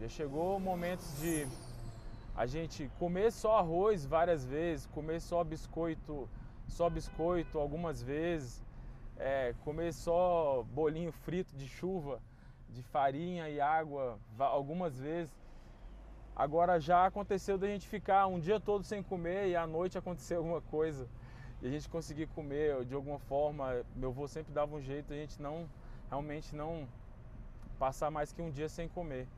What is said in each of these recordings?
Já chegou momentos de a gente comer só arroz várias vezes, comer só biscoito, só biscoito algumas vezes, é, comer só bolinho frito de chuva, de farinha e água algumas vezes. Agora já aconteceu da gente ficar um dia todo sem comer e à noite acontecer alguma coisa e a gente conseguir comer de alguma forma. Meu avô sempre dava um jeito, a gente não realmente não passar mais que um dia sem comer.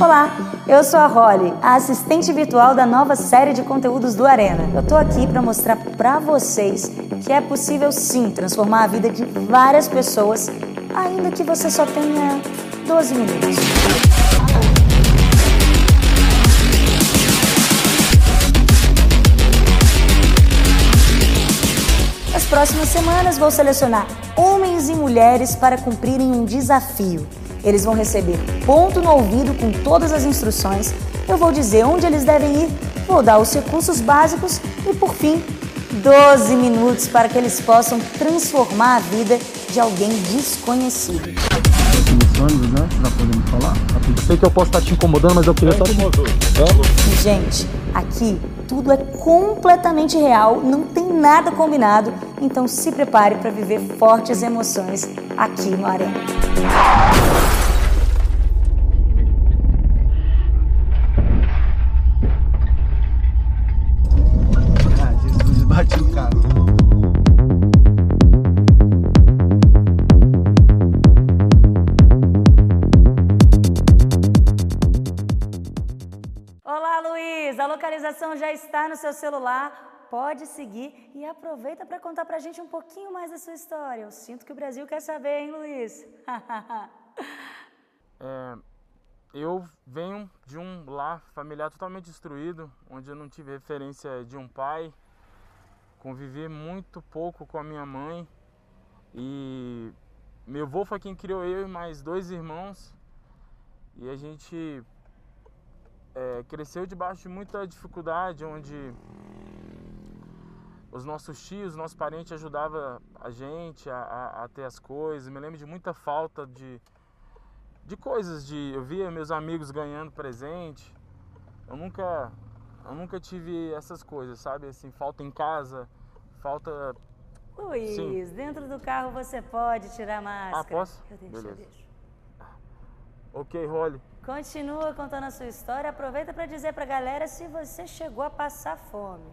Olá, eu sou a Holly, a assistente virtual da nova série de conteúdos do Arena. Eu tô aqui para mostrar para vocês que é possível sim transformar a vida de várias pessoas, ainda que você só tenha 12 minutos. Próximas semanas vou selecionar homens e mulheres para cumprirem um desafio. Eles vão receber ponto no ouvido com todas as instruções. Eu vou dizer onde eles devem ir, vou dar os recursos básicos e, por fim, 12 minutos para que eles possam transformar a vida de alguém desconhecido. né? Já podemos falar? Eu sei que eu posso estar te incomodando, mas eu queria só te... Gente, aqui tudo é completamente real, não tem nada combinado, então se prepare para viver fortes emoções aqui no Arena. Localização já está no seu celular. Pode seguir e aproveita para contar para a gente um pouquinho mais da sua história. Eu sinto que o Brasil quer saber, hein, Luiz? É, eu venho de um lar familiar totalmente destruído, onde eu não tive referência de um pai, convivi muito pouco com a minha mãe e meu avô foi quem criou eu e mais dois irmãos e a gente é, cresceu debaixo de muita dificuldade, onde os nossos tios, nossos parentes ajudavam a gente a, a, a ter as coisas. Me lembro de muita falta de, de coisas, de eu via meus amigos ganhando presente. Eu nunca, eu nunca tive essas coisas, sabe? Assim, falta em casa, falta. Luiz, Sim. dentro do carro você pode tirar a máscara. Ah, posso? Eu deixo, Beleza. eu deixo. Ok, Rolly. Continua contando a sua história. Aproveita para dizer para a galera se você chegou a passar fome.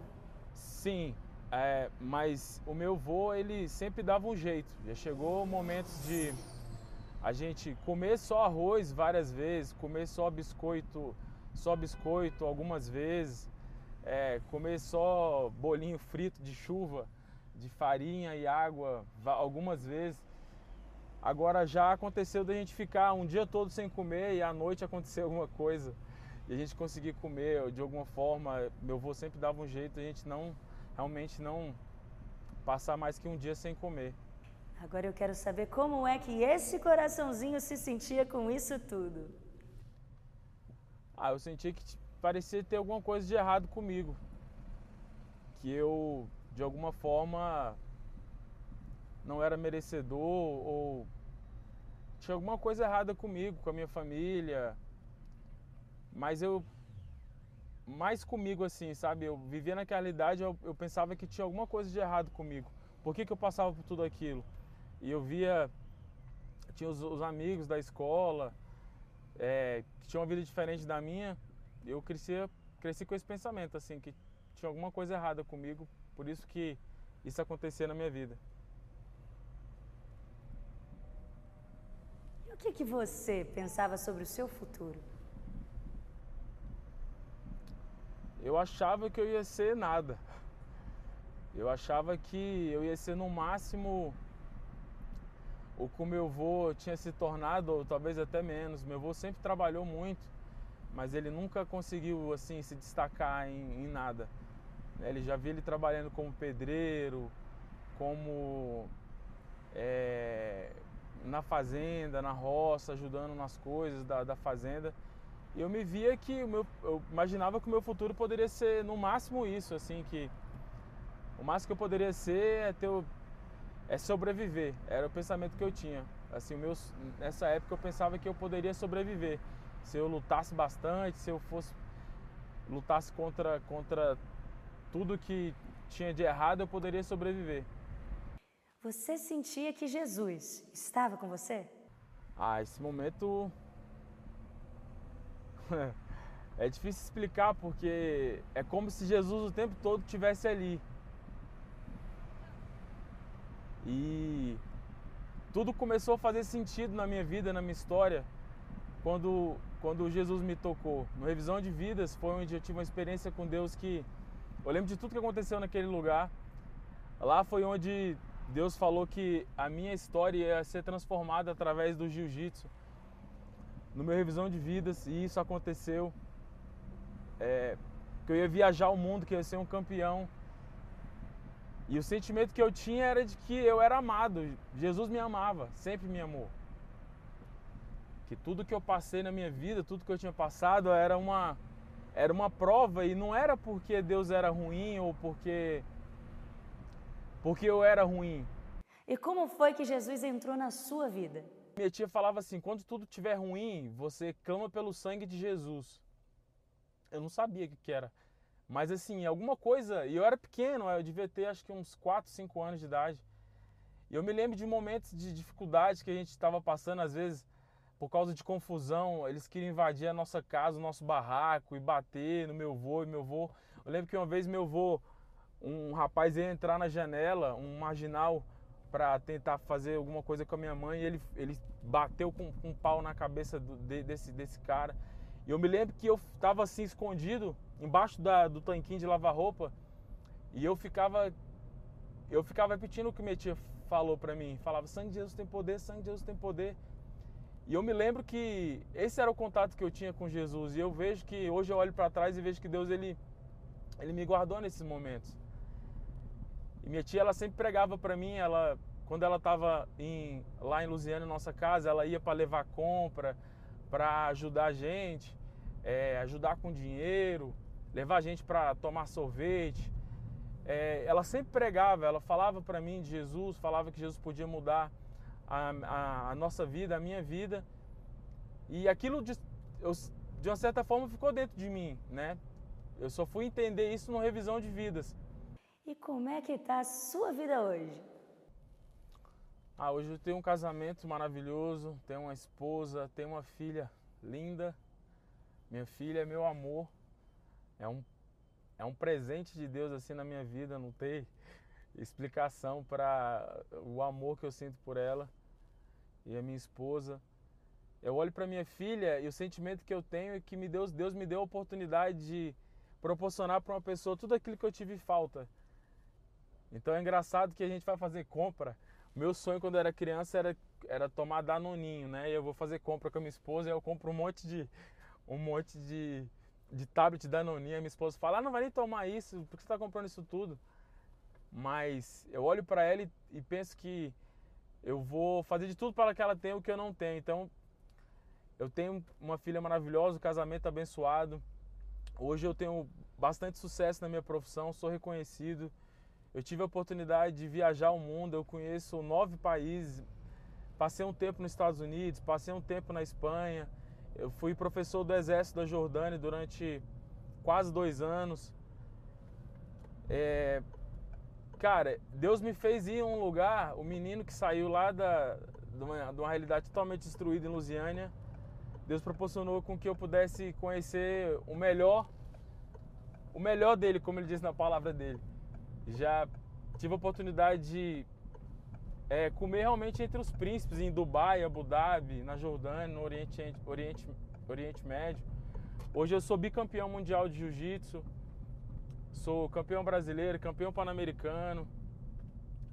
Sim, é, mas o meu vô, ele sempre dava um jeito. Já chegou momentos de a gente comer só arroz várias vezes, comer só biscoito, só biscoito algumas vezes, é, comer só bolinho frito de chuva, de farinha e água algumas vezes. Agora já aconteceu da gente ficar um dia todo sem comer e à noite acontecer alguma coisa e a gente conseguir comer de alguma forma. Meu avô sempre dava um jeito, a gente não realmente não passar mais que um dia sem comer. Agora eu quero saber como é que esse coraçãozinho se sentia com isso tudo. Ah, eu senti que parecia ter alguma coisa de errado comigo. Que eu, de alguma forma, não era merecedor ou tinha alguma coisa errada comigo, com a minha família. Mas eu, mais comigo assim, sabe? Eu vivia naquela idade, eu, eu pensava que tinha alguma coisa de errado comigo. Por que, que eu passava por tudo aquilo? E eu via, tinha os, os amigos da escola, é, que tinha uma vida diferente da minha, eu crescia, cresci com esse pensamento, assim, que tinha alguma coisa errada comigo, por isso que isso acontecia na minha vida. E o que, que você pensava sobre o seu futuro? Eu achava que eu ia ser nada. Eu achava que eu ia ser no máximo o que meu avô tinha se tornado, ou talvez até menos. Meu avô sempre trabalhou muito, mas ele nunca conseguiu assim se destacar em, em nada. Ele já vi ele trabalhando como pedreiro, como é, na fazenda, na roça, ajudando nas coisas da, da fazenda. E eu me via que o meu, eu imaginava que o meu futuro poderia ser no máximo isso, assim, que o máximo que eu poderia ser é ter o- é sobreviver. Era o pensamento que eu tinha. Assim, meus, nessa época eu pensava que eu poderia sobreviver. Se eu lutasse bastante, se eu fosse lutasse contra contra tudo que tinha de errado, eu poderia sobreviver. Você sentia que Jesus estava com você? Ah, esse momento é difícil explicar porque é como se Jesus o tempo todo estivesse ali. E tudo começou a fazer sentido na minha vida, na minha história, quando, quando Jesus me tocou. No Revisão de Vidas foi onde eu tive uma experiência com Deus que. Eu lembro de tudo que aconteceu naquele lugar. Lá foi onde Deus falou que a minha história ia ser transformada através do jiu-jitsu. No meu Revisão de Vidas, e isso aconteceu. É, que eu ia viajar o mundo, que eu ia ser um campeão e o sentimento que eu tinha era de que eu era amado. Jesus me amava, sempre me amou. Que tudo que eu passei na minha vida, tudo que eu tinha passado era uma era uma prova e não era porque Deus era ruim ou porque porque eu era ruim. E como foi que Jesus entrou na sua vida? Minha tia falava assim: quando tudo estiver ruim, você clama pelo sangue de Jesus. Eu não sabia o que, que era. Mas assim, alguma coisa, e eu era pequeno, eu devia ter acho que uns 4, 5 anos de idade. E eu me lembro de momentos de dificuldade que a gente estava passando, às vezes, por causa de confusão, eles queriam invadir a nossa casa, o nosso barraco e bater no meu avô e meu avô. Eu lembro que uma vez meu avô, um rapaz ia entrar na janela, um marginal, para tentar fazer alguma coisa com a minha mãe, e ele, ele bateu com, com um pau na cabeça do, de, desse, desse cara. E eu me lembro que eu estava assim escondido embaixo da, do tanquinho de lavar roupa e eu ficava eu ficava repetindo o que minha tia falou para mim, falava sangue de Jesus tem poder, sangue de Jesus tem poder. E eu me lembro que esse era o contato que eu tinha com Jesus e eu vejo que hoje eu olho para trás e vejo que Deus ele ele me guardou nesses momentos. E minha tia ela sempre pregava para mim, ela quando ela estava lá em Lusiana, nossa casa, ela ia para levar compra, para ajudar a gente é, ajudar com dinheiro, levar a gente para tomar sorvete. É, ela sempre pregava, ela falava para mim de Jesus, falava que Jesus podia mudar a, a, a, nossa vida, a minha vida. E aquilo, de, eu, de uma certa forma, ficou dentro de mim, né? Eu só fui entender isso numa revisão de vidas. E como é que está a sua vida hoje? Ah, hoje eu tenho um casamento maravilhoso, tenho uma esposa, tenho uma filha linda, minha filha é meu amor. É um, é um presente de Deus assim na minha vida, não tem explicação para o amor que eu sinto por ela e a minha esposa. Eu olho para minha filha e o sentimento que eu tenho é que me Deus, Deus me deu a oportunidade de proporcionar para uma pessoa tudo aquilo que eu tive falta. Então é engraçado que a gente vai fazer compra. Meu sonho quando era criança era, era tomar danoninho, né? E eu vou fazer compra com a minha esposa e eu compro um monte de um monte de, de tablet da Noninha. Minha esposa fala, ah, não vai nem tomar isso, por que você está comprando isso tudo? Mas eu olho para ela e, e, penso que eu vou fazer de tudo para que ela tenha o que eu não tenho. Então, eu tenho uma filha maravilhosa, um casamento abençoado. Hoje eu tenho bastante sucesso na minha profissão, sou reconhecido. Eu tive a oportunidade de viajar o mundo, eu conheço nove países. Passei um tempo nos Estados Unidos, passei um tempo na Espanha, eu fui professor do Exército da Jordânia durante quase dois anos. É, cara, Deus me fez ir a um lugar, o menino que saiu lá da, de, uma, de uma realidade totalmente destruída em Lusiânia, Deus proporcionou com que eu pudesse conhecer o melhor, o melhor dele, como ele diz na palavra dele. Já tive a oportunidade de é, comer realmente entre os príncipes em Dubai, Abu Dhabi, na Jordânia, no Oriente, Oriente, Oriente Médio. Hoje eu sou bicampeão mundial de jiu-jitsu, sou campeão brasileiro, campeão pan-americano,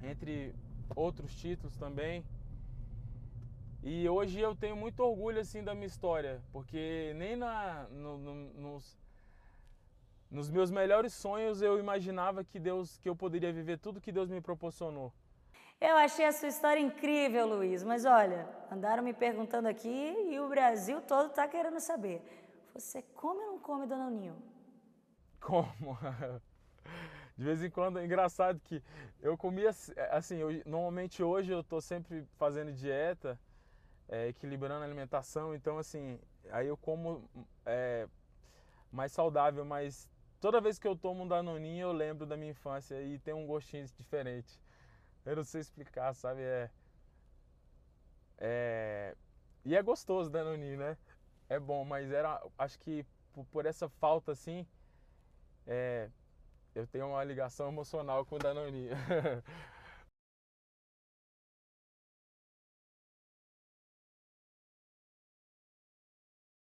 entre outros títulos também. E hoje eu tenho muito orgulho assim da minha história, porque nem na, no, no, nos, nos meus melhores sonhos eu imaginava que Deus que eu poderia viver tudo que Deus me proporcionou. Eu achei a sua história incrível, Luiz, mas olha, andaram me perguntando aqui e o Brasil todo está querendo saber. Você come ou não come, dona Ninho? Como? De vez em quando, é engraçado que eu comia assim, eu, normalmente hoje eu tô sempre fazendo dieta, é, equilibrando a alimentação, então assim, aí eu como é, mais saudável, mas toda vez que eu tomo um Danoninho eu lembro da minha infância e tem um gostinho diferente. Eu não sei explicar, sabe? É, é, e é gostoso Danoninho, né? É bom, mas era, acho que por, essa falta assim, é, eu tenho uma ligação emocional com o Danoninho.